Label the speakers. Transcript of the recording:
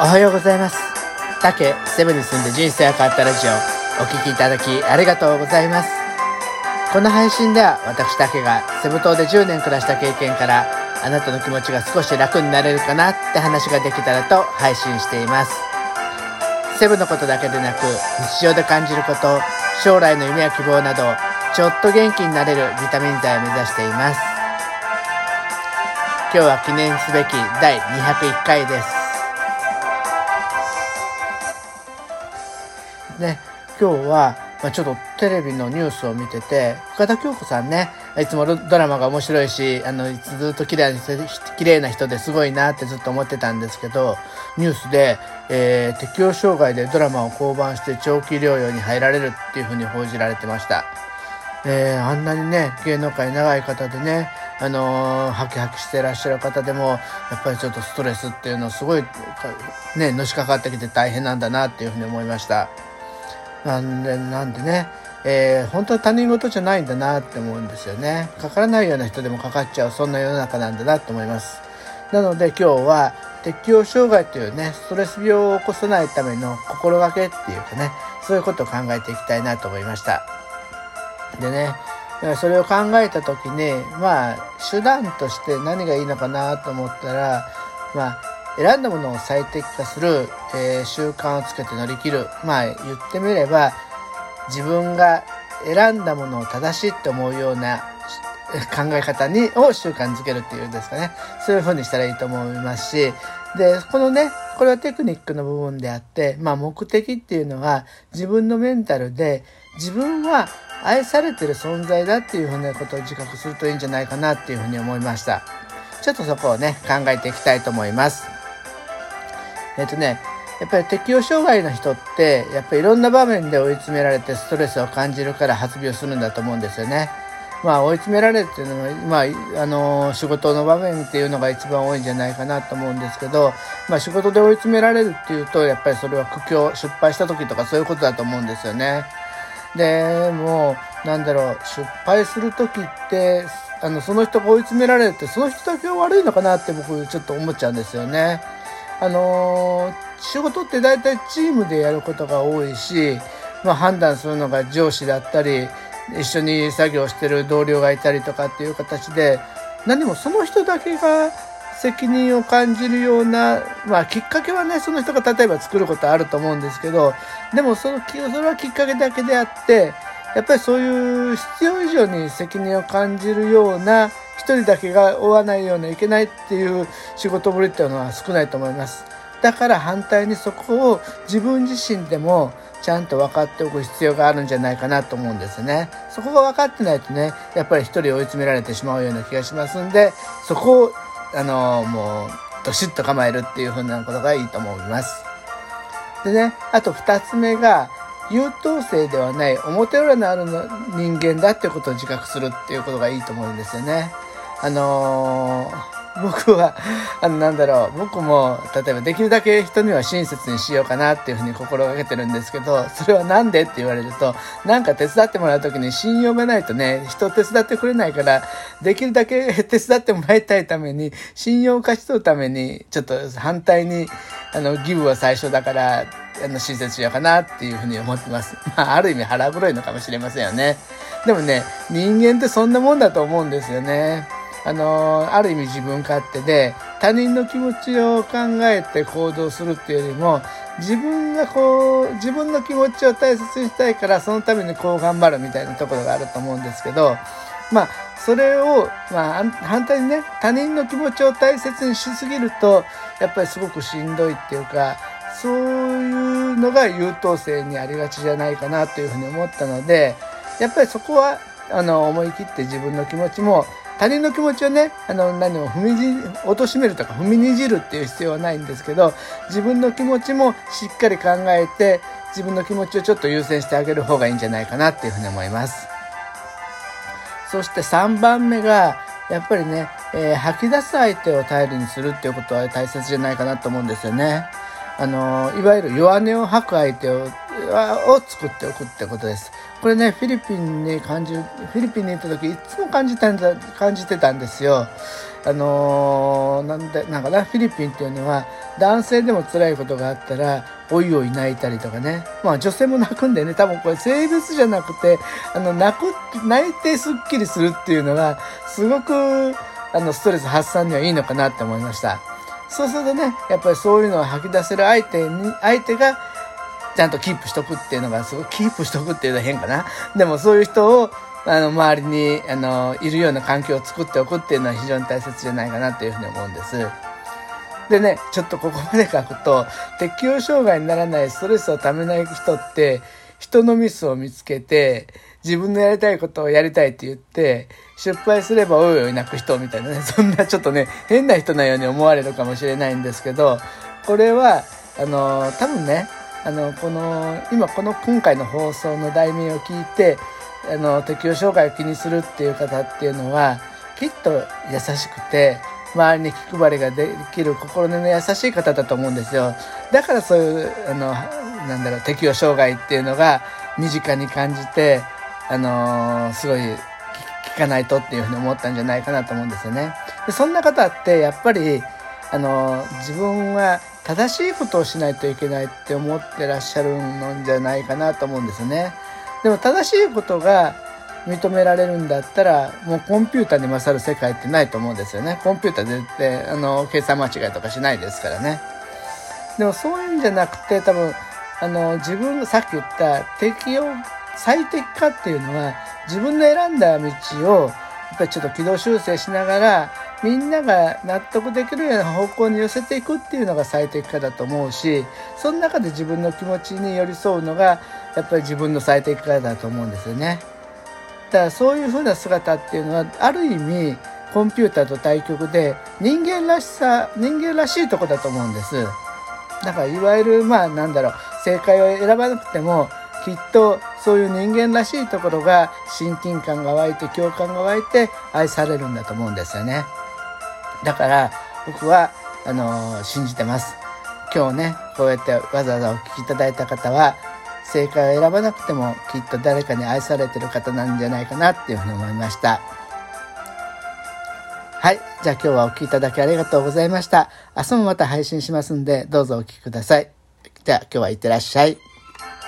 Speaker 1: おはようございます。竹セブンに住んで人生が変わったラジオ、お聴きいただきありがとうございます。この配信では私竹がセブ島で10年暮らした経験からあなたの気持ちが少し楽になれるかなって話ができたらと配信しています。セブのことだけでなく日常で感じること、将来の夢や希望などちょっと元気になれるビタミン剤を目指しています。今日は記念すべき第201回です。ね、今日は、まあ、ちょっとテレビのニュースを見てて、深田恭子さんね、いつもドラマが面白いし、あの、ずっと綺麗な綺麗な人ですごいなってずっと思ってたんですけど、ニュースで、えー、適応障害でドラマを降板して長期療養に入られるっていうふうに報じられてました。えー、あんなにね、芸能界長い方でね、あのー、ハキハキしてらっしゃる方でも、やっぱりちょっとストレスっていうのすごい、ね、のしかかってきて大変なんだなっていうふうに思いました。なんで、なんでね、えー、本当は他人事じゃないんだなって思うんですよね。かからないような人でもかかっちゃう、そんな世の中なんだなと思います。なので今日は適応障害というね、ストレス病を起こさないための心がけっていうかね、そういうことを考えていきたいなと思いました。でね、それを考えた時に、まあ、手段として何がいいのかなと思ったら、まあ、選んだものを最適化する、えー、習慣をつけて乗り切る。まあ言ってみれば、自分が選んだものを正しいって思うような 考え方に、を習慣づけるっていうんですかね。そういう風にしたらいいと思いますし、で、このね、これはテクニックの部分であって、まあ目的っていうのは自分のメンタルで自分は愛されてる存在だっていうふうなことを自覚するといいんじゃないかなっていうふうに思いました。ちょっとそこをね、考えていきたいと思います。えっ、とね、やっぱり適応障害の人って、やっぱりいろんな場面で追い詰められてストレスを感じるから発病するんだと思うんですよね。まあ追い詰められるっていうのは、まあ、あの、仕事の場面っていうのが一番多いんじゃないかなと思うんですけど、まあ仕事で追い詰められるっていうと、やっぱりそれは苦境、失敗した時とかそういうことだと思うんですよね。で、もう、なんだろう、失敗する時って、あの、その人が追い詰められるって、その人だけが悪いのかなって僕ちょっと思っちゃうんですよね。あの、仕事って大体チームでやることが多いし、まあ、判断するのが上司だったり、一緒に作業してる同僚がいたりとかっていう形で、何もその人だけが責任を感じるような、まあきっかけはね、その人が例えば作ることあると思うんですけど、でもその、それはきっかけだけであって、やっぱりそういう必要以上に責任を感じるような人だけが追わないようにいけないっていう仕事ぶりっていうのは少ないと思います。だから反対にそこを自分自身でもちゃんと分かっておく必要があるんじゃないかなと思うんですね。そこが分かってないとね、やっぱり一人追い詰められてしまうような気がしますんで、そこを、あの、もう、どしっと構えるっていう風なことがいいと思います。でね、あと二つ目が、優等生ではない表裏のある人間だっていうことを自覚するっていうことがいいと思うんですよね。あのー、僕は、あの、なんだろう、僕も、例えばできるだけ人には親切にしようかなっていうふうに心がけてるんですけど、それはなんでって言われると、なんか手伝ってもらうときに信用がないとね、人手伝ってくれないから、できるだけ手伝ってもらいたいために、信用を勝ち取るために、ちょっと反対に、あの、ギブは最初だから、あの、親切しようかなっていうふうに思ってます。まあ、ある意味腹黒いのかもしれませんよね。でもね、人間ってそんなもんだと思うんですよね。あのある意味自分勝手で他人の気持ちを考えて行動するっていうよりも自分がこう自分の気持ちを大切にしたいからそのためにこう頑張るみたいなところがあると思うんですけどまあそれを、まあ、反対にね他人の気持ちを大切にしすぎるとやっぱりすごくしんどいっていうかそういうのが優等生にありがちじゃないかなというふうに思ったのでやっぱりそこはあの思い切って自分の気持ちも他人の気持ちをね、あの、何を踏みじ、貶としめるとか踏みにじるっていう必要はないんですけど、自分の気持ちもしっかり考えて、自分の気持ちをちょっと優先してあげる方がいいんじゃないかなっていうふうに思います。そして3番目が、やっぱりね、えー、吐き出す相手を頼りにするっていうことは大切じゃないかなと思うんですよね。あの、いわゆる弱音を吐く相手を、を作っておくってことです。これね、フィリピンに感じる、フィリピンに行った時、いつも感じたんだ、感じてたんですよ。あのー、なんで、なんかな、フィリピンっていうのは、男性でも辛いことがあったら、おいおい泣いたりとかね。まあ女性も泣くんでね、多分これ性別じゃなくて、あの、泣く、泣いてスッキリするっていうのが、すごく、あの、ストレス発散にはいいのかなって思いました。そうするとね、やっぱりそういうのを吐き出せる相手に、相手が、ちゃんとキープしとくっていうのが、すごい、キープしとくっていうのは変かな。でもそういう人を、あの、周りに、あの、いるような環境を作っておくっていうのは非常に大切じゃないかなというふうに思うんです。でね、ちょっとここまで書くと、適応障害にならないストレスをためない人って、人のミスを見つけて、自分のやりたいことをやりたいって言って、失敗すればおいおい泣く人みたいなね、そんなちょっとね、変な人なように思われるかもしれないんですけど、これは、あの、多分ね、あの、この、今この今回の放送の題名を聞いて、あの、適応障害を気にするっていう方っていうのは、きっと優しくて、周りに気配りができる心根の優しい方だと思うんですよ。だからそういう、あの、なんだろう、適応障害っていうのが身近に感じて、あの、すごい聞かないとっていうふうに思ったんじゃないかなと思うんですよね。でそんな方ってやっぱり、あの、自分は正しいことをしないといけないって思ってらっしゃるのじゃないかなと思うんですよね。でも正しいことが認められるんだったら、もうコンピューターに勝る世界ってないと思うんですよね。コンピューターでで、あの、計算間違いとかしないですからね。でもそういうんじゃなくて、多分、あの、自分がさっき言った適用、最適化っていうのは、自分の選んだ道を、やっぱりちょっと軌道修正しながら、みんなが納得できるような方向に寄せていくっていうのが最適化だと思うし、その中で自分の気持ちに寄り添うのが、やっぱり自分の最適化だと思うんですよね。だからそういう風な姿っていうのは、ある意味、コンピューターと対極で、人間らしさ、人間らしいとこだと思うんです。だから、いわゆる、まあ、なんだろう、正解を選ばなくても、きっとそういう人間らしいところが親近感が湧いて共感が湧いて愛されるんだと思うんですよね。だから僕はあの信じてます。今日ねこうやってわざわざお聞きいただいた方は正解を選ばなくてもきっと誰かに愛されてる方なんじゃないかなっていうふうに思いました。はい。じゃあ今日はお聴きいただきありがとうございました。明日もまた配信しますんで、どうぞお聴きください。じゃあ今日はいってらっしゃい。